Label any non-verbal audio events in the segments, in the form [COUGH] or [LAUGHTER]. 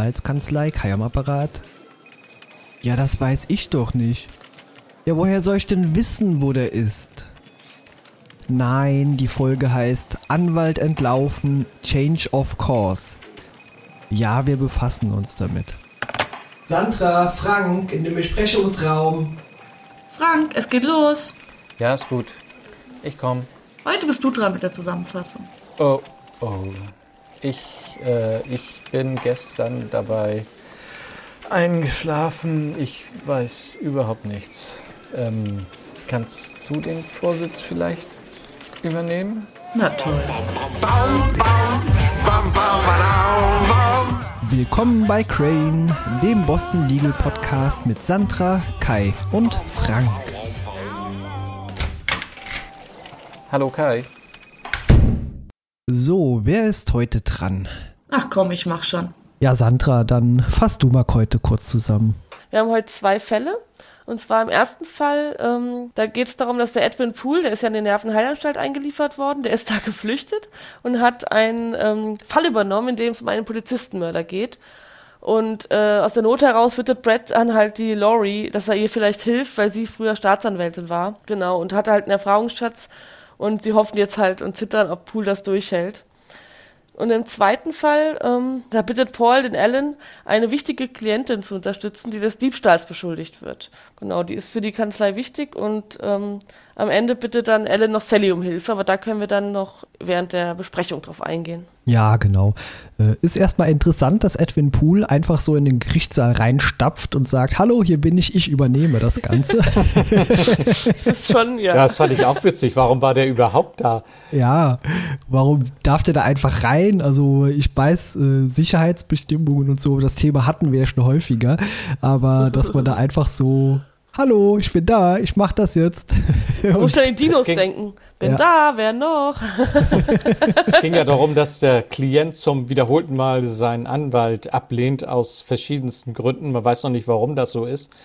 Anwaltskanzlei, Kai am Apparat. Ja, das weiß ich doch nicht. Ja, woher soll ich denn wissen, wo der ist? Nein, die Folge heißt Anwalt entlaufen, Change of Course. Ja, wir befassen uns damit. Sandra, Frank, in dem Besprechungsraum. Frank, es geht los. Ja, ist gut. Ich komm. Heute bist du dran mit der Zusammenfassung. Oh, oh. Ich, äh, ich bin gestern dabei eingeschlafen. Ich weiß überhaupt nichts. Ähm, kannst du den Vorsitz vielleicht übernehmen? Na toll. Willkommen bei Crane, dem Boston Legal Podcast mit Sandra, Kai und Frank. Hallo Kai. So, wer ist heute dran? Ach komm, ich mach schon. Ja, Sandra, dann fass du mal heute kurz zusammen. Wir haben heute zwei Fälle. Und zwar im ersten Fall, ähm, da geht es darum, dass der Edwin Poole, der ist ja in die Nervenheilanstalt eingeliefert worden, der ist da geflüchtet und hat einen ähm, Fall übernommen, in dem es um einen Polizistenmörder geht. Und äh, aus der Not heraus bittet Brett an halt die Laurie, dass er ihr vielleicht hilft, weil sie früher Staatsanwältin war. Genau, und hatte halt einen Erfahrungsschatz. Und sie hoffen jetzt halt und zittern, ob Poole das durchhält. Und im zweiten Fall, ähm, da bittet Paul den Alan, eine wichtige Klientin zu unterstützen, die des Diebstahls beschuldigt wird. Genau, die ist für die Kanzlei wichtig und ähm, am Ende bittet dann Alan noch Sally um Hilfe, aber da können wir dann noch während der Besprechung drauf eingehen. Ja, genau. Äh, ist erstmal interessant, dass Edwin Poole einfach so in den Gerichtssaal reinstapft und sagt, hallo, hier bin ich, ich übernehme das Ganze. [LAUGHS] das ist schon, ja. Das fand ich auch witzig. Warum war der überhaupt da? Ja, warum darf der da einfach rein? Also ich weiß, äh, Sicherheitsbestimmungen und so, das Thema hatten wir ja schon häufiger, aber dass man da einfach so Hallo, ich bin da, ich mach das jetzt. Du musst [LAUGHS] an die Dinos denken. Bin ja. da, wer noch? [LAUGHS] es ging ja [LAUGHS] darum, dass der Klient zum wiederholten Mal seinen Anwalt ablehnt aus verschiedensten Gründen. Man weiß noch nicht, warum das so ist.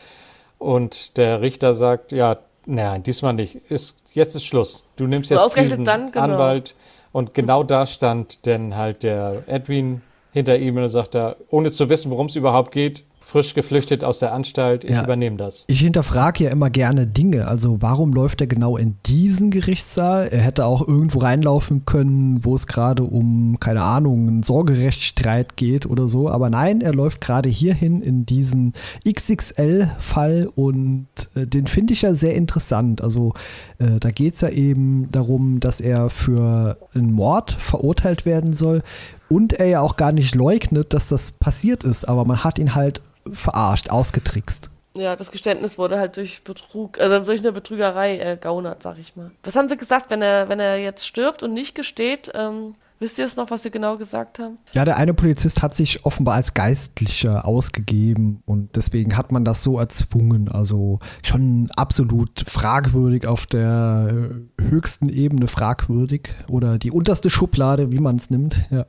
Und der Richter sagt, ja, nein, diesmal nicht. Ist, jetzt ist Schluss. Du nimmst jetzt so diesen dann, genau. Anwalt. Und genau da stand denn halt der Edwin hinter ihm und sagt er, ohne zu wissen, worum es überhaupt geht, frisch geflüchtet aus der Anstalt, ich ja. übernehme das. Ich hinterfrage ja immer gerne Dinge. Also warum läuft er genau in diesen Gerichtssaal? Er hätte auch irgendwo reinlaufen können, wo es gerade um, keine Ahnung, einen Sorgerechtsstreit geht oder so. Aber nein, er läuft gerade hierhin in diesen XXL-Fall und äh, den finde ich ja sehr interessant. Also äh, da geht es ja eben darum, dass er für einen Mord verurteilt werden soll und er ja auch gar nicht leugnet, dass das passiert ist, aber man hat ihn halt verarscht, ausgetrickst. Ja, das Geständnis wurde halt durch Betrug, also durch eine Betrügerei ergaunert, sag ich mal. Was haben sie gesagt, wenn er, wenn er jetzt stirbt und nicht gesteht? Ähm, wisst ihr es noch, was sie genau gesagt haben? Ja, der eine Polizist hat sich offenbar als Geistlicher ausgegeben und deswegen hat man das so erzwungen. Also schon absolut fragwürdig auf der höchsten Ebene fragwürdig oder die unterste Schublade, wie man es nimmt. Ja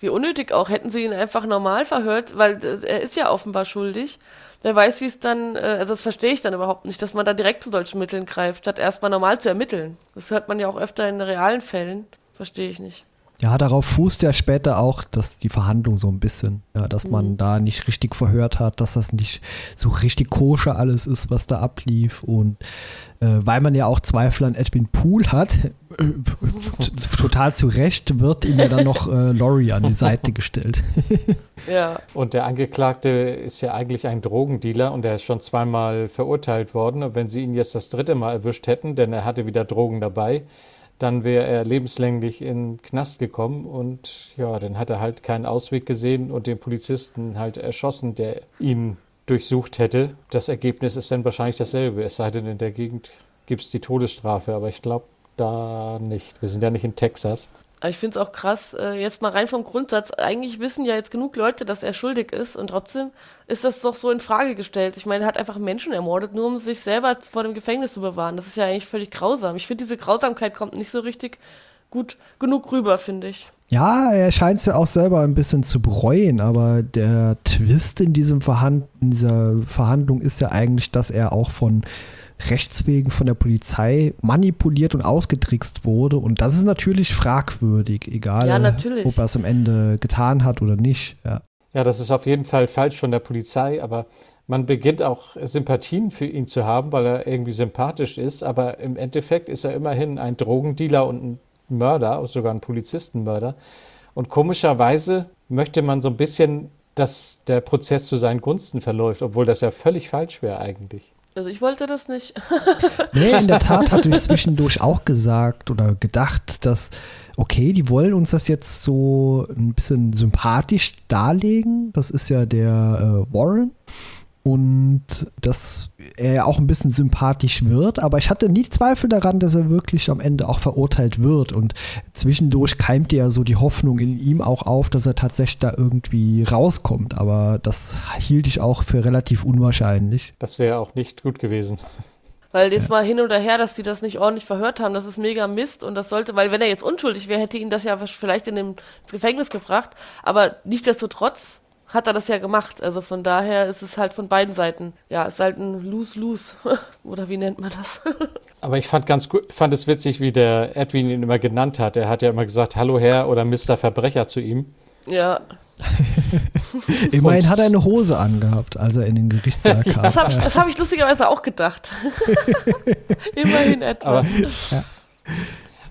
wie unnötig auch, hätten sie ihn einfach normal verhört, weil er ist ja offenbar schuldig. Wer weiß, wie es dann, äh, also das verstehe ich dann überhaupt nicht, dass man da direkt zu solchen Mitteln greift, statt erstmal normal zu ermitteln. Das hört man ja auch öfter in realen Fällen. Verstehe ich nicht. Ja, darauf fußt ja später auch, dass die Verhandlung so ein bisschen, ja, dass man mhm. da nicht richtig verhört hat, dass das nicht so richtig koscher alles ist, was da ablief und äh, weil man ja auch Zweifel an Edwin Poole hat, [LAUGHS] total zu Recht wird ihm ja dann noch äh, Laurie an die Seite gestellt. [LAUGHS] ja. Und der Angeklagte ist ja eigentlich ein Drogendealer und er ist schon zweimal verurteilt worden. Und wenn sie ihn jetzt das dritte Mal erwischt hätten, denn er hatte wieder Drogen dabei, dann wäre er lebenslänglich in den Knast gekommen und ja, dann hat er halt keinen Ausweg gesehen und den Polizisten halt erschossen, der ihn durchsucht hätte. Das Ergebnis ist dann wahrscheinlich dasselbe, es sei denn, in der Gegend gibt es die Todesstrafe, aber ich glaube da nicht. Wir sind ja nicht in Texas. Aber ich finde es auch krass, äh, jetzt mal rein vom Grundsatz, eigentlich wissen ja jetzt genug Leute, dass er schuldig ist und trotzdem ist das doch so in Frage gestellt. Ich meine, er hat einfach Menschen ermordet, nur um sich selber vor dem Gefängnis zu bewahren. Das ist ja eigentlich völlig grausam. Ich finde, diese Grausamkeit kommt nicht so richtig gut genug rüber, finde ich. Ja, er scheint es ja auch selber ein bisschen zu bereuen, aber der Twist in, diesem Verhand in dieser Verhandlung ist ja eigentlich, dass er auch von Rechtswegen von der Polizei manipuliert und ausgetrickst wurde. Und das ist natürlich fragwürdig, egal ja, ob er es am Ende getan hat oder nicht. Ja. Ja, das ist auf jeden Fall falsch von der Polizei, aber man beginnt auch Sympathien für ihn zu haben, weil er irgendwie sympathisch ist, aber im Endeffekt ist er immerhin ein Drogendealer und ein Mörder, sogar ein Polizistenmörder. Und komischerweise möchte man so ein bisschen, dass der Prozess zu seinen Gunsten verläuft, obwohl das ja völlig falsch wäre eigentlich. Also ich wollte das nicht. [LAUGHS] nee, in der Tat hatte ich zwischendurch auch gesagt oder gedacht, dass, okay, die wollen uns das jetzt so ein bisschen sympathisch darlegen. Das ist ja der äh, Warren und dass er auch ein bisschen sympathisch wird, aber ich hatte nie Zweifel daran, dass er wirklich am Ende auch verurteilt wird und zwischendurch keimte ja so die Hoffnung in ihm auch auf, dass er tatsächlich da irgendwie rauskommt, aber das hielt ich auch für relativ unwahrscheinlich. Das wäre auch nicht gut gewesen. Weil jetzt ja. mal hin oder her, dass die das nicht ordentlich verhört haben, das ist mega Mist und das sollte, weil wenn er jetzt unschuldig wäre, hätte ihn das ja vielleicht in dem, ins Gefängnis gebracht, aber nichtsdestotrotz hat er das ja gemacht. Also von daher ist es halt von beiden Seiten. Ja, es ist halt ein Lose-Lose. [LAUGHS] Oder wie nennt man das? [LAUGHS] Aber ich fand ganz gut, fand es witzig, wie der Edwin ihn immer genannt hat. Er hat ja immer gesagt, Hallo Herr oder Mr. Verbrecher zu ihm. Ja. [LAUGHS] Immerhin Und hat er eine Hose angehabt, als er in den Gerichtssaal kam. Das habe ich, hab ich lustigerweise auch gedacht. Immerhin etwas. Aber, ja.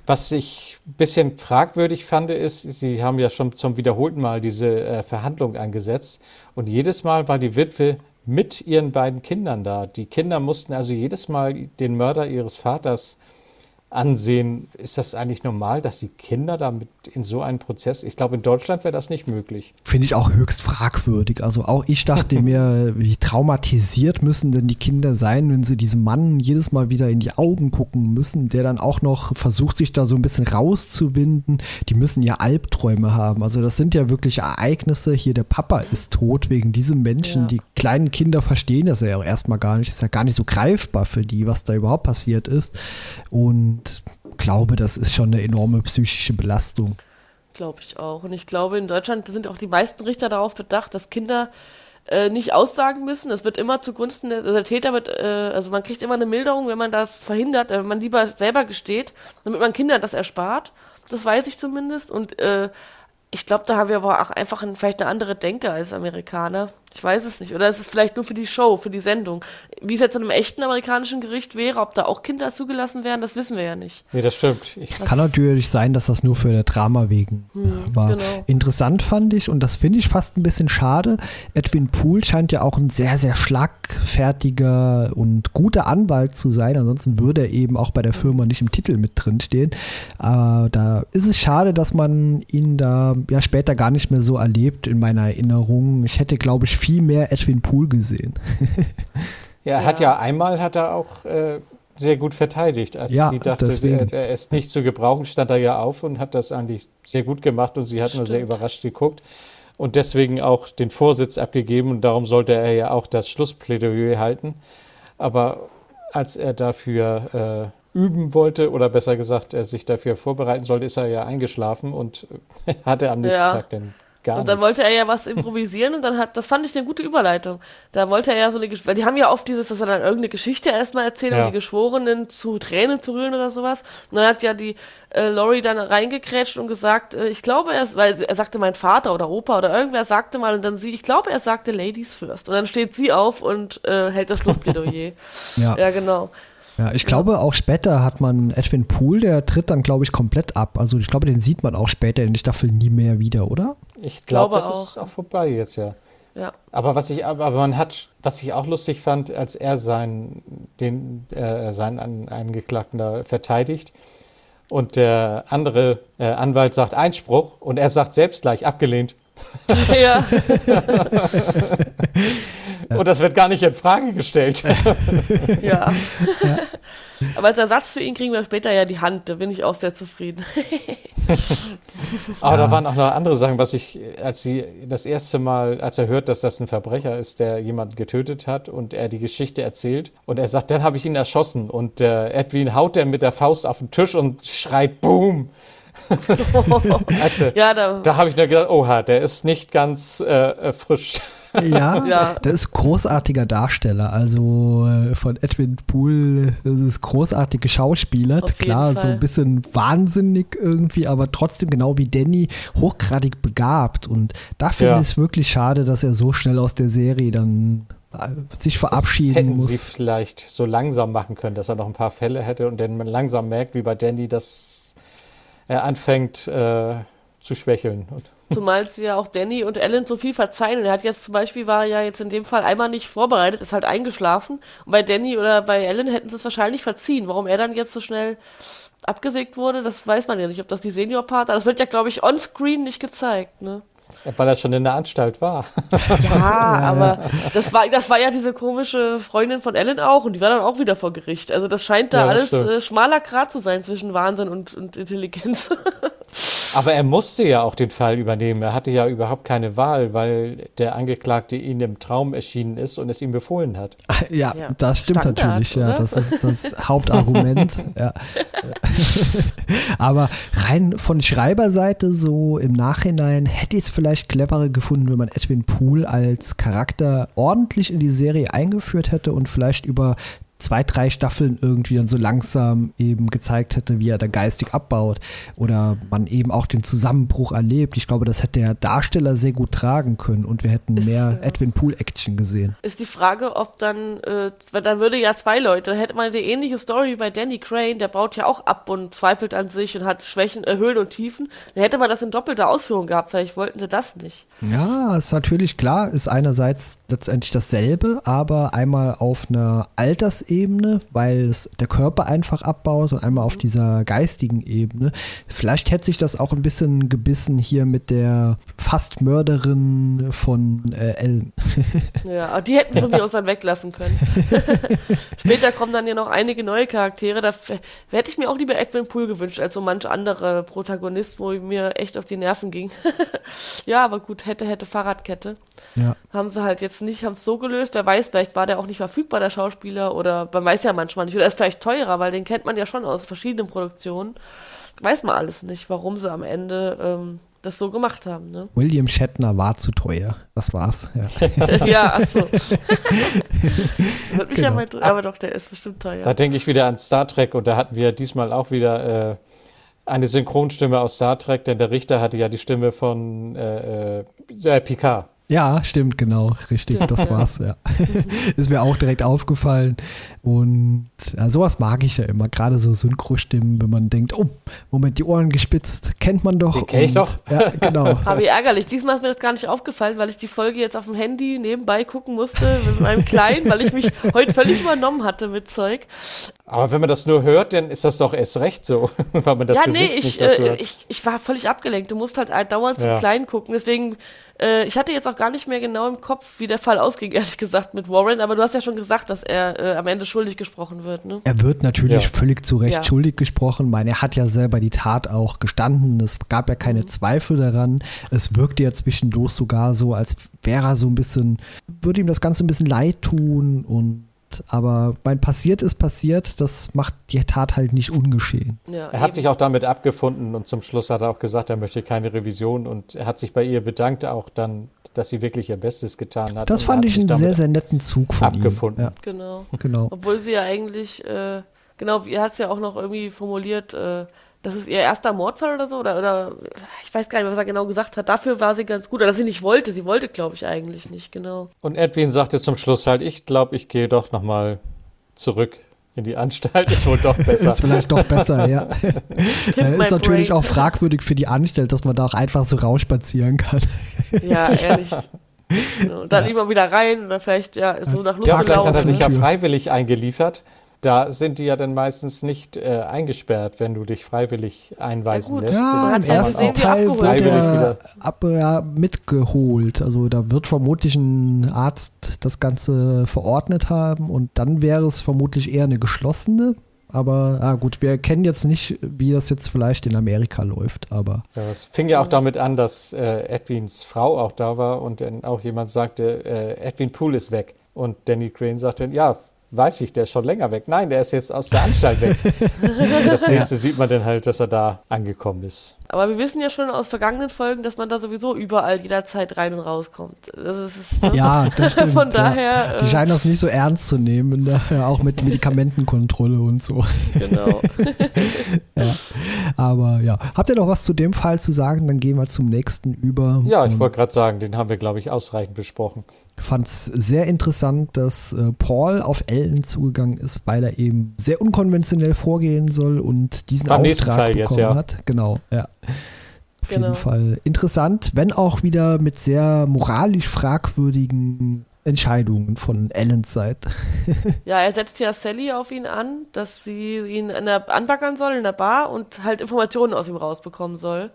Was ich ein bisschen fragwürdig fand, ist, Sie haben ja schon zum wiederholten Mal diese äh, Verhandlung angesetzt und jedes Mal war die Witwe mit ihren beiden Kindern da. Die Kinder mussten also jedes Mal den Mörder ihres Vaters ansehen. Ist das eigentlich normal, dass die Kinder damit in so einen Prozess, ich glaube, in Deutschland wäre das nicht möglich. Finde ich auch höchst fragwürdig. Also auch ich dachte [LAUGHS] mir, wie traumatisiert müssen denn die Kinder sein, wenn sie diesem Mann jedes Mal wieder in die Augen gucken müssen, der dann auch noch versucht, sich da so ein bisschen rauszuwinden. Die müssen ja Albträume haben. Also das sind ja wirklich Ereignisse. Hier der Papa ist tot wegen diesem Menschen. Ja. Die kleinen Kinder verstehen das ja auch erstmal gar nicht. Ist ja gar nicht so greifbar für die, was da überhaupt passiert ist. Und und glaube, das ist schon eine enorme psychische Belastung. Glaube ich auch. Und ich glaube, in Deutschland sind auch die meisten Richter darauf bedacht, dass Kinder äh, nicht aussagen müssen. Es wird immer zugunsten der, der Täter wird, äh, also man kriegt immer eine Milderung, wenn man das verhindert, wenn man lieber selber gesteht, damit man Kindern das erspart. Das weiß ich zumindest. Und äh, ich glaube, da haben wir aber auch einfach ein, vielleicht eine andere Denke als Amerikaner. Ich weiß es nicht. Oder ist es vielleicht nur für die Show, für die Sendung? Wie es jetzt in einem echten amerikanischen Gericht wäre, ob da auch Kinder zugelassen wären, das wissen wir ja nicht. Nee, das stimmt. Ich Kann natürlich sein, dass das nur für der Drama wegen hm, war. Genau. Interessant fand ich, und das finde ich fast ein bisschen schade, Edwin Poole scheint ja auch ein sehr, sehr schlagfertiger und guter Anwalt zu sein. Ansonsten würde er eben auch bei der Firma nicht im Titel mit drin stehen. Aber da ist es schade, dass man ihn da ja später gar nicht mehr so erlebt in meiner Erinnerung. Ich hätte, glaube ich, viel mehr Edwin Poole gesehen. ja, er hat ja einmal hat er auch äh, sehr gut verteidigt. Als ja, sie dachte, er, er, ist nicht zu gebrauchen, stand er ja auf und hat das eigentlich sehr gut gemacht und sie hat Stimmt. nur sehr überrascht geguckt und deswegen auch den Vorsitz abgegeben und darum sollte er ja auch das Schlussplädoyer halten. Aber als er dafür äh, üben wollte oder besser gesagt, er sich dafür vorbereiten sollte, ist er ja eingeschlafen und [LAUGHS] hatte am nächsten ja. Tag den Gar und dann nichts. wollte er ja was improvisieren und dann hat, das fand ich eine gute Überleitung. Da wollte er ja so eine, weil die haben ja oft dieses, dass er dann irgendeine Geschichte erstmal erzählt, ja. um die Geschworenen zu Tränen zu rühren oder sowas. Und dann hat ja die äh, Laurie dann reingekrätscht und gesagt, äh, ich glaube, er, weil er sagte mein Vater oder Opa oder irgendwer sagte mal und dann sie, ich glaube, er sagte Ladies first. Und dann steht sie auf und äh, hält das Schlussplädoyer. [LAUGHS] ja. ja, genau. Ja, ich glaube, auch später hat man Edwin Poole, der tritt dann, glaube ich, komplett ab. Also ich glaube, den sieht man auch später in der Staffel nie mehr wieder, oder? Ich glaube, das auch. ist auch vorbei jetzt, ja. Ja. Aber was ich, aber man hat, was ich auch lustig fand, als er seinen, den, äh, seinen Angeklagten da verteidigt und der andere äh, Anwalt sagt Einspruch und er sagt selbst gleich abgelehnt. [LAUGHS] Ja. [LAUGHS] Und das wird gar nicht in Frage gestellt. [LAUGHS] ja. ja. Aber als Ersatz für ihn kriegen wir später ja die Hand. Da bin ich auch sehr zufrieden. Aber ja. da waren auch noch andere Sachen, was ich, als sie das erste Mal, als er hört, dass das ein Verbrecher ist, der jemanden getötet hat und er die Geschichte erzählt und er sagt, dann habe ich ihn erschossen und äh, Edwin haut er mit der Faust auf den Tisch und schreit Boom. [LAUGHS] also, ja, da, da habe ich nur gedacht, oha, der ist nicht ganz äh, frisch. Ja, [LAUGHS] Ja. das ist großartiger Darsteller. Also äh, von Edwin Poole, das ist großartig geschauspielert. Auf Klar, so ein bisschen wahnsinnig irgendwie, aber trotzdem genau wie Danny hochgradig begabt. Und da finde Ja. ich es wirklich schade, dass er so schnell aus der Serie dann äh, sich Das verabschieden hätten muss. sie vielleicht so langsam machen können, dass er noch ein paar Fälle hätte und dann man langsam merkt, wie bei Danny, dass er anfängt äh, zu schwächeln. [LAUGHS] Zumal sie ja auch Danny und Ellen so viel verzeihen. Er hat jetzt zum Beispiel, war er ja jetzt in dem Fall einmal nicht vorbereitet, ist halt eingeschlafen. Und bei Danny oder bei Ellen hätten sie es wahrscheinlich verziehen. Warum er dann jetzt so schnell abgesägt wurde, das weiß man ja nicht. Ob das die Senior-Part, das wird ja, glaube ich, on-screen nicht gezeigt, ne? weil er schon in der Anstalt war. [LAUGHS] Ja, [LAUGHS] aber das war, das war ja diese komische Freundin von Ellen auch und die war dann auch wieder vor Gericht. Also das scheint da Ja, das alles stimmt. äh, schmaler Grat zu sein zwischen Wahnsinn und, und Intelligenz. Aber er musste ja auch den Fall übernehmen. Er hatte ja überhaupt keine Wahl, weil der Angeklagte ihm im Traum erschienen ist und es ihm befohlen hat. [LAUGHS] Ja, Ja. das stimmt Standard, natürlich. Ja, oder? das ist das Hauptargument. [LAUGHS] ja. [LAUGHS] Aber rein von Schreiberseite so im Nachhinein hätte ich es vielleicht cleverer gefunden, wenn man Edwin Poole als Charakter ordentlich in die Serie eingeführt hätte und vielleicht über zwei, drei Staffeln irgendwie dann so langsam eben gezeigt hätte, wie er da geistig abbaut oder man eben auch den Zusammenbruch erlebt. Ich glaube, das hätte der Darsteller sehr gut tragen können und wir hätten Ist, mehr Edwin Poole-Action gesehen. ist die Frage, ob dann, äh, weil dann würde ja zwei Leute, dann hätte man eine ähnliche Story bei Danny Crane, der baut ja auch ab und zweifelt an sich und hat Schwächen, äh, Höhen und Tiefen. Dann hätte man das in doppelter Ausführung gehabt, vielleicht wollten sie das nicht. Ja, ist natürlich klar, ist einerseits letztendlich dasselbe, aber einmal auf einer Altersebene, weil es der Körper einfach abbaut und einmal auf dieser geistigen Ebene. Vielleicht hätte sich das auch ein bisschen gebissen hier mit der fast Mörderin von äh, Ellen. [LAUGHS] Ja, die hätten von mir aus dann weglassen können. [LAUGHS] Später kommen dann ja noch einige neue Charaktere. Da hätte ich mir auch lieber Edwin Poole gewünscht, als so manch andere Protagonist, wo mir echt auf die Nerven ging. [LAUGHS] ja, aber gut, hätte, hätte Fahrradkette. Ja. Haben sie halt jetzt nicht, haben es so gelöst. Wer weiß, vielleicht war der auch nicht verfügbar, der Schauspieler, oder man weiß ja manchmal nicht. Oder er ist vielleicht teurer, weil den kennt man ja schon aus verschiedenen Produktionen. Weiß man alles nicht, warum sie am Ende ähm, das so gemacht haben. Ne? William Shatner war zu teuer. Das war's. Ja. [LAUGHS] ja, ach so. [LAUGHS] Würde mich ja Genau. mal, inter- aber doch, der ist bestimmt teuer. Da denke ich wieder an Star Trek und da hatten wir diesmal auch wieder äh, eine Synchronstimme aus Star Trek, denn der Richter hatte ja die Stimme von äh, äh, Picard. Ja, stimmt, genau, richtig, Stimmt, das ja. war's, ja. [LAUGHS] Ist mir auch direkt aufgefallen. Und ja, sowas mag ich ja immer, gerade so Synchro-Stimmen, wenn man denkt, oh, Moment, die Ohren gespitzt, kennt man doch. Kenn ich doch. Ja, genau. [LAUGHS] Aber wie ärgerlich. Diesmal ist mir das gar nicht aufgefallen, weil ich die Folge jetzt auf dem Handy nebenbei gucken musste mit meinem Kleinen, weil ich mich heute völlig übernommen hatte mit Zeug. Aber wenn man das nur hört, dann ist das doch erst recht so, [LAUGHS] weil man das ja, Gesicht nee, ich, nicht dazu äh, hört. ich, ich war völlig abgelenkt. Du musst halt dauernd zum Ja. Kleinen gucken. Deswegen, äh, ich hatte jetzt auch gar nicht mehr genau im Kopf, wie der Fall ausging, [LAUGHS] ehrlich gesagt, mit Warren. Aber du hast ja schon gesagt, dass er äh, am Ende schuldig gesprochen wird, ne? Er wird natürlich Ja. völlig zu Recht Ja. schuldig gesprochen. Ich meine, er hat ja selber die Tat auch gestanden. Es gab ja keine Mhm. Zweifel daran. Es wirkte ja zwischendurch sogar so, als wäre er so ein bisschen, würde ihm das Ganze ein bisschen leid tun und aber mein passiert ist passiert, das macht die Tat halt nicht ungeschehen. Ja, Er hat eben. sich auch damit abgefunden und zum Schluss hat er auch gesagt, er möchte keine Revision und er hat sich bei ihr bedankt auch dann, dass sie wirklich ihr Bestes getan hat. Das und fand hat ich einen sehr, sehr netten Zug von abgefunden. ihm. Genau. Ja, genau. Obwohl sie ja eigentlich, äh, genau, er hat es ja auch noch irgendwie formuliert, äh, das ist ihr erster Mordfall oder so, oder, oder ich weiß gar nicht, was er genau gesagt hat. Dafür war sie ganz gut, oder dass sie nicht wollte. Sie wollte, glaube ich, eigentlich nicht, genau. Und Edwin sagte zum Schluss halt, ich glaube, ich gehe doch nochmal zurück in die Anstalt, ist wohl doch [LAUGHS] besser. Ist vielleicht doch besser, ja. [LAUGHS] Ist natürlich brain. auch fragwürdig für die Anstalt, dass man da auch einfach so rausspazieren kann. Ja, [LAUGHS] ehrlich. Genau. Und dann immer wieder rein oder vielleicht, ja, so nach Lust Ja, vielleicht hat er sich ja freiwillig eingeliefert. Da sind die ja dann meistens nicht äh, eingesperrt, wenn du dich freiwillig einweisen Ja, gut. lässt. Ja, im ja ersten Teil er wieder. ab, ja, mitgeholt. Also da wird vermutlich ein Arzt das Ganze verordnet haben und dann wäre es vermutlich eher eine geschlossene. Aber ah, gut, wir kennen jetzt nicht, wie das jetzt vielleicht in Amerika läuft, aber Ja, es fing ja auch damit an, dass äh, Edwins Frau auch da war und dann auch jemand sagte, äh, Edwin Poole ist weg. Und Danny Crane sagte, ja, weiß ich, der ist schon länger weg. Nein, der ist jetzt aus der Anstalt weg. das [LAUGHS] nächste sieht man dann halt, dass er da angekommen ist. Aber wir wissen ja schon aus vergangenen Folgen, dass man da sowieso überall jederzeit rein und rauskommt. Das ist, ne? Ja, [LAUGHS] das stimmt. Von ja. daher. Die äh, scheinen das nicht so ernst zu nehmen, daher auch mit Medikamentenkontrolle und so. Genau. [LAUGHS] Ja. Aber ja, habt ihr noch was zu dem Fall zu sagen? Dann gehen wir zum nächsten über. Ja, ich wollte gerade sagen, den haben wir, glaube ich, ausreichend besprochen. Fand es sehr interessant, dass äh, Paul auf Ellen zugegangen ist, weil er eben sehr unkonventionell vorgehen soll und diesen Beim Auftrag Fall bekommen jetzt, ja. hat. Genau, ja. Auf Genau. jeden Fall interessant, wenn auch wieder mit sehr moralisch fragwürdigen Entscheidungen von Ellens Seite. [LAUGHS] Ja, er setzt ja Sally auf ihn an, dass sie ihn in der, anbaggern soll in der Bar und halt Informationen aus ihm rausbekommen soll.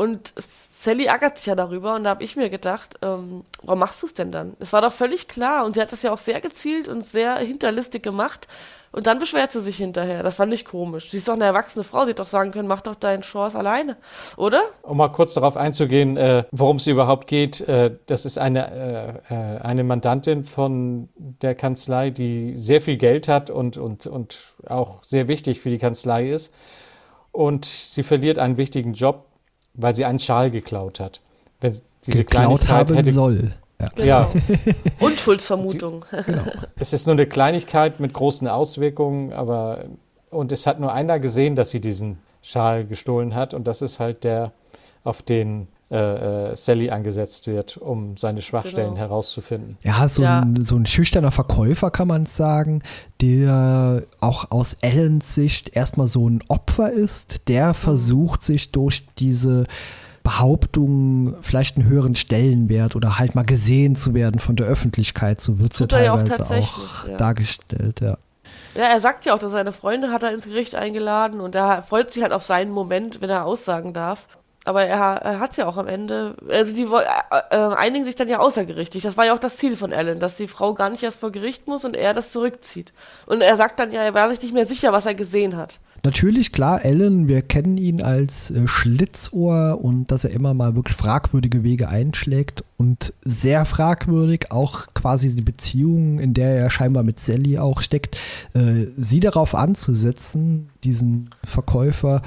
Und Sally ärgert sich ja darüber und da habe ich mir gedacht, ähm, warum machst du es denn dann? Es war doch völlig klar und sie hat das ja auch sehr gezielt und sehr hinterlistig gemacht und dann beschwert sie sich hinterher. Das fand ich komisch. Sie ist doch eine erwachsene Frau, sie hätte doch sagen können, mach doch deinen Chance alleine, oder? Um mal kurz darauf einzugehen, äh, worum es überhaupt geht. Äh, das ist eine, äh, äh, eine Mandantin von der Kanzlei, die sehr viel Geld hat und, und, und auch sehr wichtig für die Kanzlei ist. Und sie verliert einen wichtigen Job, weil sie einen Schal geklaut hat. Wenn diese geklaut Kleinigkeit haben hätte, soll. Ja. Ja, [LAUGHS] Unschuldsvermutung. es ist nur eine Kleinigkeit mit großen Auswirkungen, aber und es hat nur einer gesehen, dass sie diesen Schal gestohlen hat und das ist halt der, auf den äh, äh, Sally angesetzt wird, um seine Schwachstellen Genau. Herauszufinden. Ja, so, Ja. Ein, so ein schüchterner Verkäufer kann man sagen, der auch aus Ellens Sicht erstmal so ein Opfer ist, der versucht sich durch diese Behauptung vielleicht einen höheren Stellenwert oder halt mal gesehen zu werden von der Öffentlichkeit, so wird es ja er auch teilweise auch, tatsächlich, ja. dargestellt, ja. Ja, er sagt ja auch, dass seine Freunde hat er ins Gericht eingeladen und er freut sich halt auf seinen Moment, wenn er aussagen darf. Aber er, er hat es ja auch am Ende, also die äh, äh, einigen sich dann ja außergerichtlich. Das war ja auch das Ziel von Alan, dass die Frau gar nicht erst vor Gericht muss und er das zurückzieht. Und er sagt dann ja, er war sich nicht mehr sicher, was er gesehen hat. Natürlich, klar, Alan, wir kennen ihn als äh, Schlitzohr und dass er immer mal wirklich fragwürdige Wege einschlägt und sehr fragwürdig auch quasi die Beziehung, in der er scheinbar mit Sally auch steckt, äh, sie darauf anzusetzen, diesen Verkäufer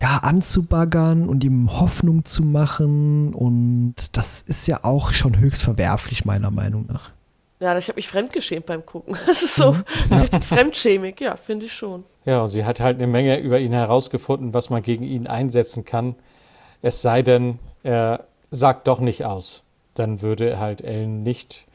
ja, anzubaggern und ihm Hoffnung zu machen und das ist ja auch schon höchst verwerflich, meiner Meinung nach. Ja, ich habe mich fremdgeschämt beim Gucken. [LAUGHS] Das ist so [LAUGHS] richtig fremdschämig, ja, finde ich schon. Ja, und sie hat halt eine Menge über ihn herausgefunden, was man gegen ihn einsetzen kann. Es sei denn, er sagt doch nicht aus. Dann würde halt Ellen nicht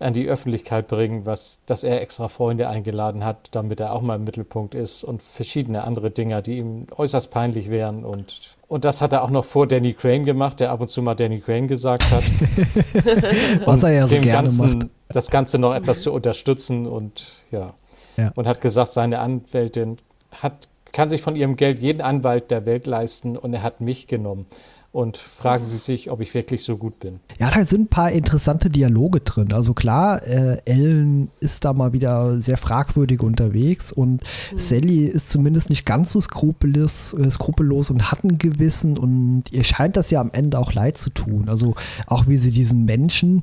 an die Öffentlichkeit bringen, was, dass er extra Freunde eingeladen hat, damit er auch mal im Mittelpunkt ist und verschiedene andere Dinge, die ihm äußerst peinlich wären. Und, und das hat er auch noch vor Danny Crane gemacht, der ab und zu mal Danny Crane gesagt hat. [LAUGHS] Was er ja so dem gerne Ganzen, macht. das Ganze noch etwas zu unterstützen und ja. Ja. Und hat gesagt, seine Anwältin hat, kann sich von ihrem Geld jeden Anwalt der Welt leisten und er hat mich genommen. Und fragen Sie sich, ob ich wirklich so gut bin. Ja, da sind ein paar interessante Dialoge drin. Also klar, äh, Ellen ist da mal wieder sehr fragwürdig unterwegs und Sally ist zumindest nicht ganz so skrupellos, äh, skrupellos und hat ein Gewissen und ihr scheint das ja am Ende auch leid zu tun. Also auch wie sie diesen Menschen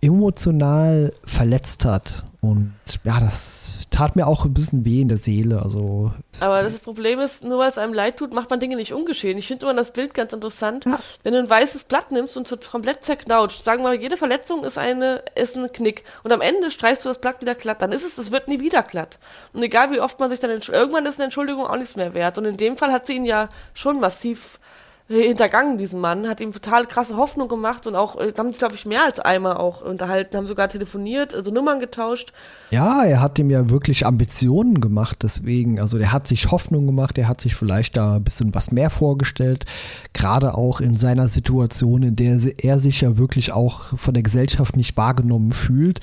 emotional verletzt hat. Und ja, das tat mir auch ein bisschen weh in der Seele. Also Aber das Problem ist, nur weil es einem leid tut, macht man Dinge nicht ungeschehen. Ich finde immer das Bild ganz interessant. Ja. Wenn du ein weißes Blatt nimmst und so komplett zerknautscht, sagen wir mal, jede Verletzung ist eine, ist ein Knick. Und am Ende streichst du das Blatt wieder glatt. Dann ist es, es wird nie wieder glatt. Und egal wie oft man sich dann, irgendwann ist eine Entschuldigung auch nichts mehr wert. Und in dem Fall hat sie ihn ja schon massiv hintergangen, diesen Mann, hat ihm total krasse Hoffnung gemacht und auch, äh, haben sich, glaube ich, mehr als einmal auch unterhalten, haben sogar telefoniert, also Nummern getauscht. Ja, er hat ihm ja wirklich Ambitionen gemacht, deswegen, also der hat sich Hoffnung gemacht, er hat sich vielleicht da ein bisschen was mehr vorgestellt, gerade auch in seiner Situation, in der er sich ja wirklich auch von der Gesellschaft nicht wahrgenommen fühlt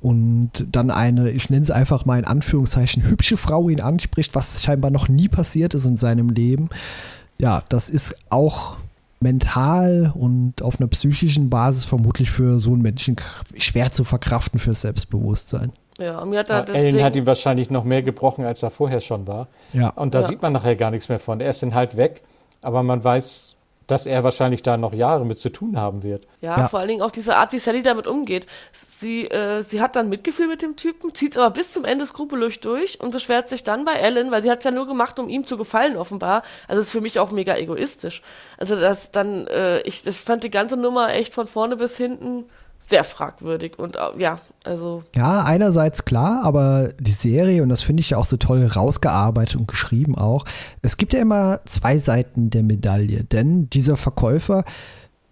und dann eine, ich nenne es einfach mal in Anführungszeichen, hübsche Frau ihn anspricht, was scheinbar noch nie passiert ist in seinem Leben. Ja, das ist auch mental und auf einer psychischen Basis vermutlich für so einen Menschen schwer zu verkraften fürs Selbstbewusstsein. Ja, und mir hat er deswegen, Ellen hat ihm wahrscheinlich noch mehr gebrochen, als er vorher schon war. Ja. Und da Ja. sieht man nachher gar nichts mehr von. Er ist dann halt weg, aber man weiß dass er wahrscheinlich da noch Jahre mit zu tun haben wird. Ja, Ja. vor allen Dingen auch diese Art, wie Sally damit umgeht. Sie, äh, sie hat dann Mitgefühl mit dem Typen, zieht aber bis zum Ende skrupellos durch und beschwert sich dann bei Ellen, weil sie hat es ja nur gemacht, um ihm zu gefallen, offenbar. Also das ist für mich auch mega egoistisch. Also das dann, äh, ich, ich fand die ganze Nummer echt von vorne bis hinten sehr fragwürdig. Und äh, ja, also Ja, einerseits klar, aber die Serie, und das finde ich ja auch so toll rausgearbeitet und geschrieben auch, es gibt ja immer zwei Seiten der Medaille, denn dieser Verkäufer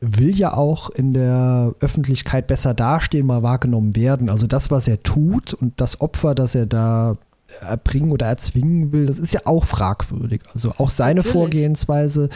will ja auch in der Öffentlichkeit besser dastehen, mal wahrgenommen werden. Also das, was er tut und das Opfer, das er da erbringen oder erzwingen will, das ist ja auch fragwürdig. Also auch seine Natürlich. Vorgehensweise,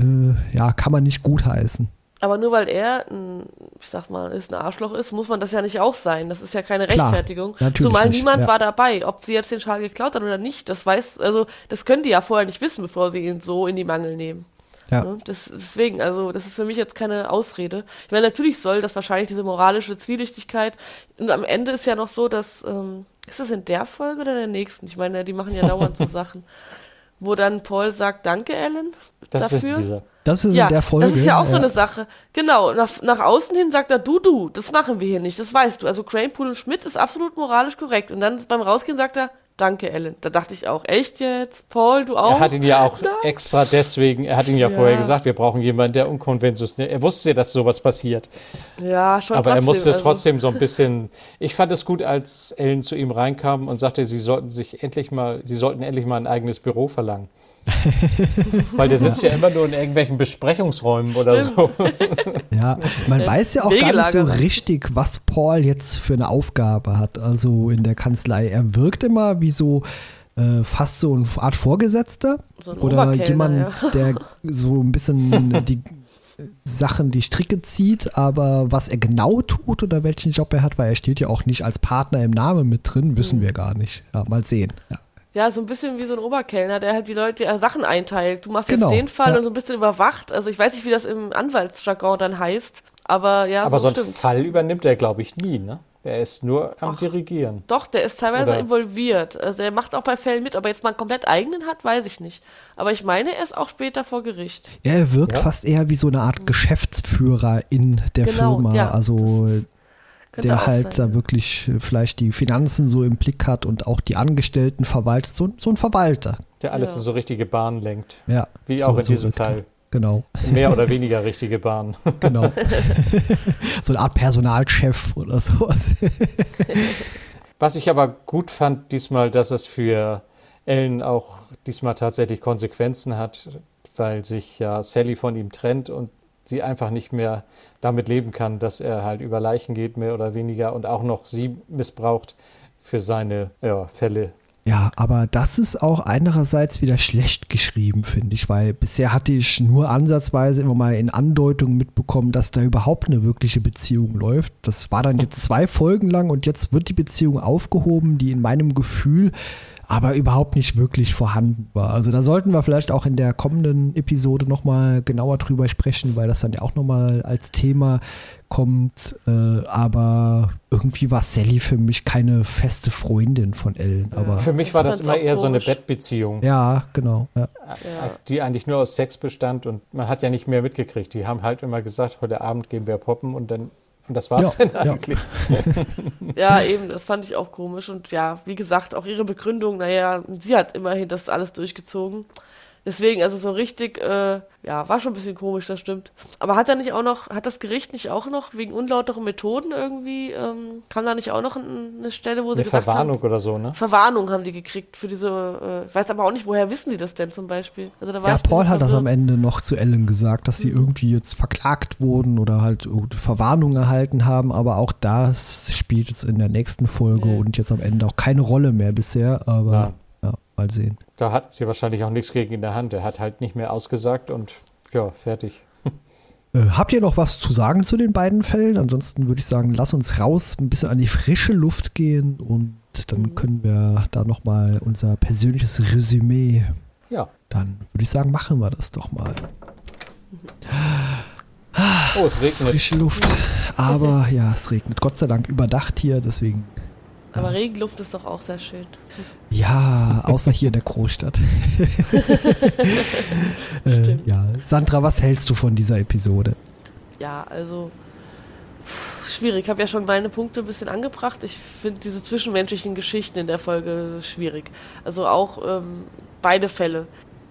äh, ja, kann man nicht gutheißen. Aber nur weil er, ein, ich sag mal, ist ein Arschloch ist, muss man das ja nicht auch sein. Das ist ja keine Klar, Rechtfertigung. natürlich Zumal nicht, niemand ja. war dabei, ob sie jetzt den Schal geklaut hat oder nicht. Das weiß, also das können die ja vorher nicht wissen, bevor sie ihn so in die Mangel nehmen. Ja. Ne? Das, deswegen, also das ist für mich jetzt keine Ausrede. Ich meine, natürlich soll das wahrscheinlich diese moralische Zwielichtigkeit. Und am Ende ist ja noch so, dass ähm, ist das in der Folge oder in der nächsten? Ich meine, die machen ja dauernd so [LAUGHS] Sachen, wo dann Paul sagt, danke, Ellen, Das dafür. ist dieser. Das ist Ja, in der Folge. das ist ja auch so eine Sache. Genau, nach, nach außen hin sagt er, du, du, das machen wir hier nicht, das weißt du. Also Cranepool und Schmidt ist absolut moralisch korrekt. Und dann beim Rausgehen sagt er, danke, Ellen. Da dachte ich auch, echt jetzt? Paul, du auch? Er hat ihn ja auch Nein. extra deswegen, er hat ihn ja, Ja. vorher gesagt, wir brauchen jemanden, der unkonventionell, er wusste ja, dass sowas passiert. ja, schon Aber er trotzdem, musste also, trotzdem so ein bisschen. Ich fand es gut, als Ellen zu ihm reinkam und sagte, sie sollten sich endlich mal, sie sollten endlich mal ein eigenes Büro verlangen. [LAUGHS] Weil der sitzt ja immer nur in irgendwelchen Besprechungsräumen oder Stimmt. so. [LAUGHS] Ja, man weiß ja auch gar nicht so richtig, was Paul jetzt für eine Aufgabe hat. Also in der Kanzlei. Er wirkt immer wie so äh, fast so eine Art Vorgesetzter So ein oder jemand, ja. der so ein bisschen die Sachen, die Stricke zieht, aber was er genau tut oder welchen Job er hat, weil er steht ja auch nicht als Partner im Namen mit drin, wissen Mhm. wir gar nicht. Ja, mal sehen. Ja. Ja, so ein bisschen wie so ein Oberkellner, der halt die Leute äh, Sachen einteilt. Du machst Genau, jetzt den Fall ja. und so ein bisschen überwacht. Also ich weiß nicht, wie das im Anwaltsjargon dann heißt, aber ja, Aber so so einen. Fall übernimmt er, glaube ich, nie, ne? Er ist nur am Dirigieren. Doch, der ist teilweise Oder- involviert. Also der macht auch bei Fällen mit, aber jetzt mal einen komplett eigenen hat, weiß ich nicht. Aber ich meine, er ist auch später vor Gericht. Ja, er wirkt Ja. fast eher wie so eine Art Geschäftsführer in der Genau, Firma. ja, also das ist- Könnte der halt sein, da wirklich äh, vielleicht die Finanzen so im Blick hat und auch die Angestellten verwaltet. So, so ein Verwalter. Der alles Ja. in so richtige Bahnen lenkt. Ja. Wie so, auch in so diesem. Fall. Genau, Mehr oder weniger richtige Bahnen. [LAUGHS] genau. [LAUGHS] so eine Art Personalchef oder sowas. Was ich aber gut fand diesmal, dass es für Ellen auch diesmal tatsächlich Konsequenzen hat, weil sich ja Sally von ihm trennt und sie einfach nicht mehr damit leben kann, dass er halt über Leichen geht, mehr oder weniger, und auch noch sie missbraucht für seine ja, Fälle. Ja, aber das ist auch einerseits wieder schlecht geschrieben, finde ich, weil bisher hatte ich nur ansatzweise immer mal in Andeutungen mitbekommen, dass da überhaupt eine wirkliche Beziehung läuft. Das war dann jetzt zwei Folgen lang und jetzt wird die Beziehung aufgehoben, die in meinem Gefühl aber überhaupt nicht wirklich vorhanden war. Also da sollten wir vielleicht auch in der kommenden Episode nochmal genauer drüber sprechen, weil das dann ja auch nochmal als Thema kommt. Äh, aber irgendwie war Sally für mich keine feste Freundin von Ellen. Aber Für mich war das immer eher so eine. Bettbeziehung, ja, genau. Ja. Ja. die eigentlich nur aus Sex bestand und man hat ja nicht mehr mitgekriegt. Die haben halt immer gesagt, heute Abend gehen wir poppen und dann und das war's Ja, dann ja. eigentlich. Ja, eben, das fand ich auch komisch. Und ja, wie gesagt, auch ihre Begründung, naja, sie hat immerhin das alles durchgezogen. Deswegen, also so richtig, äh, ja, war schon ein bisschen komisch, das stimmt. Aber hat er nicht auch noch, hat das Gericht nicht auch noch wegen unlauteren Methoden irgendwie, ähm, kam da nicht auch noch ein- eine Stelle, wo sie Eine gesagt Verwarnung haben, oder so, ne? Verwarnung haben die gekriegt für diese, äh, ich weiß aber auch nicht, woher wissen die das denn zum Beispiel? Also da war Ja, Paul hat das am. Ende noch zu Ellen gesagt, dass sie irgendwie jetzt verklagt wurden oder halt Verwarnung erhalten haben, aber auch das spielt jetzt in der nächsten Folge Nee. und jetzt am Ende auch keine Rolle mehr bisher, aber ja, mal sehen. Da hat sie wahrscheinlich auch nichts gegen in der Hand. Er hat halt nicht mehr ausgesagt und ja, fertig. [LAUGHS] Äh, habt ihr noch was zu sagen zu den beiden Fällen? Ansonsten würde ich sagen, lass uns raus, ein bisschen an die frische Luft gehen und dann können wir da nochmal unser persönliches Resümee, Ja. dann würde ich sagen, machen wir das doch mal. Oh, es regnet. Frische Luft. Aber ja, es regnet. Gott sei Dank überdacht hier, deswegen Aber Regenluft ist doch auch sehr schön. Ja, außer hier in der Großstadt. [LAUGHS] äh, ja. Sandra, was hältst du von dieser Episode? Ja, also schwierig. Ich habe ja schon meine Punkte ein bisschen angebracht. Ich finde diese zwischenmenschlichen Geschichten in der Folge schwierig. Also auch ähm, beide Fälle.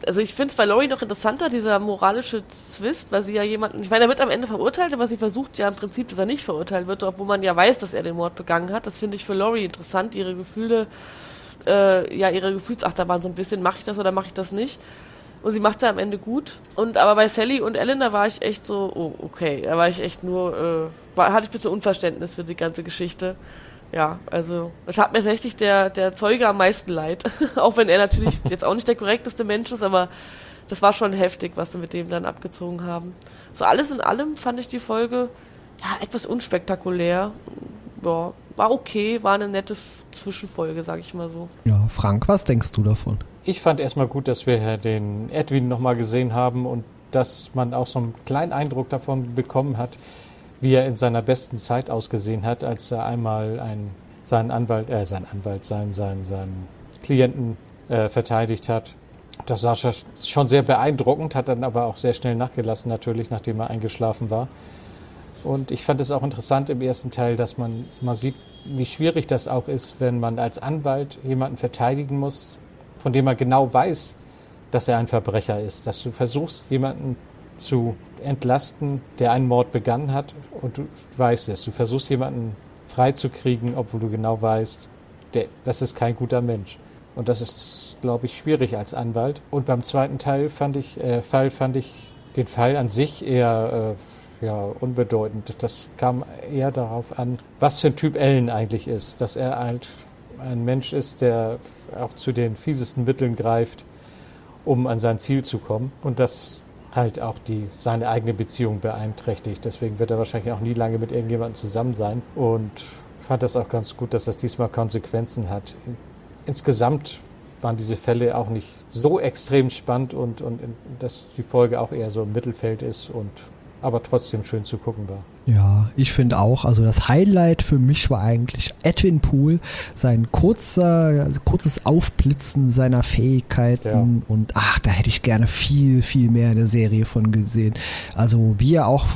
Also ich finde es bei Laurie noch interessanter, dieser moralische Zwist, weil sie ja jemanden, ich meine, er wird am Ende verurteilt, aber sie versucht ja im Prinzip, dass er nicht verurteilt wird, obwohl man ja weiß, dass er den Mord begangen hat. Das finde ich für Laurie interessant, ihre Gefühle, äh, ja, ihre Gefühlsachterbahn so ein bisschen, mache ich das oder mache ich das nicht? Und sie macht es am Ende gut. Und aber bei Sally und Ellen, da war ich echt so, oh, okay, da war ich echt nur, äh, war, hatte ich ein bisschen Unverständnis für die ganze Geschichte. Ja, also es hat mir tatsächlich der, der Zeuge am meisten leid. [LAUGHS] auch wenn er natürlich [LAUGHS] jetzt auch nicht der korrekteste Mensch ist, aber das war schon heftig, was sie mit dem dann abgezogen haben. So alles in allem fand ich die Folge ja etwas unspektakulär. Ja, war okay, war eine nette Zwischenfolge, sag ich mal so. Ja, Frank, was denkst du davon? Ich fand erstmal gut, dass wir den Edwin nochmal gesehen haben und dass man auch so einen kleinen Eindruck davon bekommen hat, wie er in seiner besten Zeit ausgesehen hat, als er einmal einen, seinen Anwalt, äh, seinen Anwalt, seinen, seinen, seinen Klienten äh, verteidigt hat. Das war schon sehr beeindruckend, hat dann aber auch sehr schnell nachgelassen, natürlich, nachdem er eingeschlafen war. Und ich fand es auch interessant im ersten Teil, dass man mal sieht, wie schwierig das auch ist, wenn man als Anwalt jemanden verteidigen muss, von dem man genau weiß, dass er ein Verbrecher ist. Dass du versuchst, jemanden zu entlasten, der einen Mord begangen hat und du weißt es. Du versuchst, jemanden freizukriegen, obwohl du genau weißt, der, das ist kein guter Mensch. Und das ist, glaube ich, schwierig als Anwalt. Und beim zweiten Teil fand ich, äh, Fall fand ich den Fall an sich eher äh, ja, unbedeutend. Das kam eher darauf an, was für ein Typ Ellen eigentlich ist. Dass er halt ein Mensch ist, der auch zu den fiesesten Mitteln greift, um an sein Ziel zu kommen. Und das halt auch die, seine eigene Beziehung beeinträchtigt. Deswegen wird er wahrscheinlich auch nie lange mit irgendjemandem zusammen sein. Und fand das auch ganz gut, dass das diesmal Konsequenzen hat. Insgesamt waren diese Fälle auch nicht so extrem spannend und, und dass die Folge auch eher so im Mittelfeld ist und aber trotzdem schön zu gucken war. Ja, ich finde auch, also das Highlight für mich war eigentlich Edwin Poole, sein kurzer, kurzes Aufblitzen seiner Fähigkeiten ja. und ach, da hätte ich gerne viel, viel mehr in der Serie von gesehen. Also wie er auch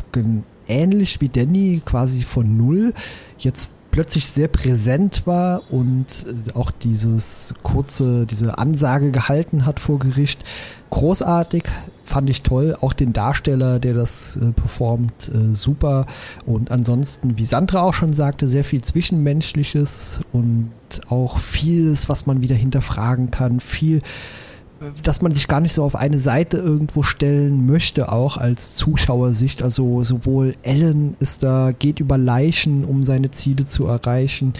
ähnlich wie Danny quasi von null jetzt plötzlich sehr präsent war und äh, auch dieses kurze, diese Ansage gehalten hat vor Gericht. Großartig, fand ich toll. Auch den Darsteller, der das äh, performt, äh, super. Und ansonsten, wie Sandra auch schon sagte, sehr viel Zwischenmenschliches und auch vieles, was man wieder hinterfragen kann. Viel dass man sich gar nicht so auf eine Seite irgendwo stellen möchte, auch als Zuschauersicht. Also sowohl Ellen ist da, geht über Leichen, um seine Ziele zu erreichen.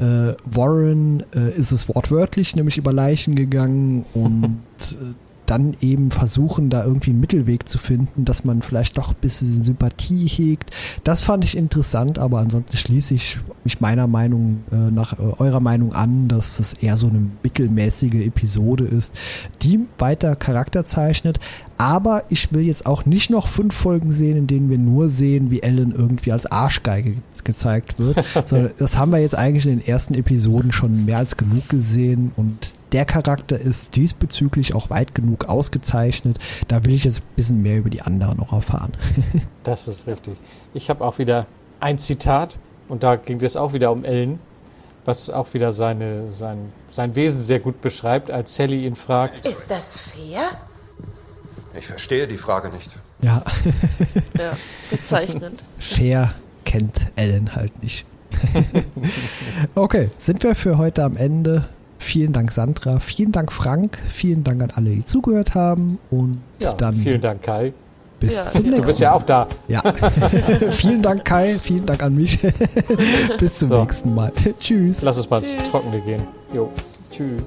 Äh, Warren äh, ist es wortwörtlich, nämlich über Leichen gegangen und äh, dann eben versuchen, da irgendwie einen Mittelweg zu finden, dass man vielleicht doch ein bisschen Sympathie hegt. Das fand ich interessant, aber ansonsten schließe ich mich meiner Meinung äh, nach äh, eurer Meinung an, dass es eher so eine mittelmäßige Episode ist, die weiter Charakter zeichnet. Aber ich will jetzt auch nicht noch fünf Folgen sehen, in denen wir nur sehen, wie Ellen irgendwie als Arschgeige gezeigt wird. [LAUGHS] so, das haben wir jetzt eigentlich in den ersten Episoden schon mehr als genug gesehen und der Charakter ist diesbezüglich auch weit genug ausgezeichnet. Da will ich jetzt ein bisschen mehr über die anderen noch erfahren. [LAUGHS] das ist richtig. Ich habe auch wieder ein Zitat und da ging es auch wieder um Ellen, was auch wieder seine, sein, sein Wesen sehr gut beschreibt, als Sally ihn fragt. Ist das fair? Ich verstehe die Frage nicht. Ja. [LAUGHS] ja, bezeichnend. Fair kennt Ellen halt nicht. [LAUGHS] okay, sind wir für heute am Ende. Vielen Dank, Sandra. Vielen Dank, Frank. Vielen Dank an alle, die zugehört haben. Und ja, dann. Vielen Dank, Kai. Bis ja, zum nächsten Mal. Du bist ja auch da. Ja. [LAUGHS] vielen Dank, Kai. Vielen Dank an mich. [LAUGHS] Bis zum so. nächsten Mal. [LAUGHS] Tschüss. Lass es mal ins Trockene gehen. Jo. Tschüss.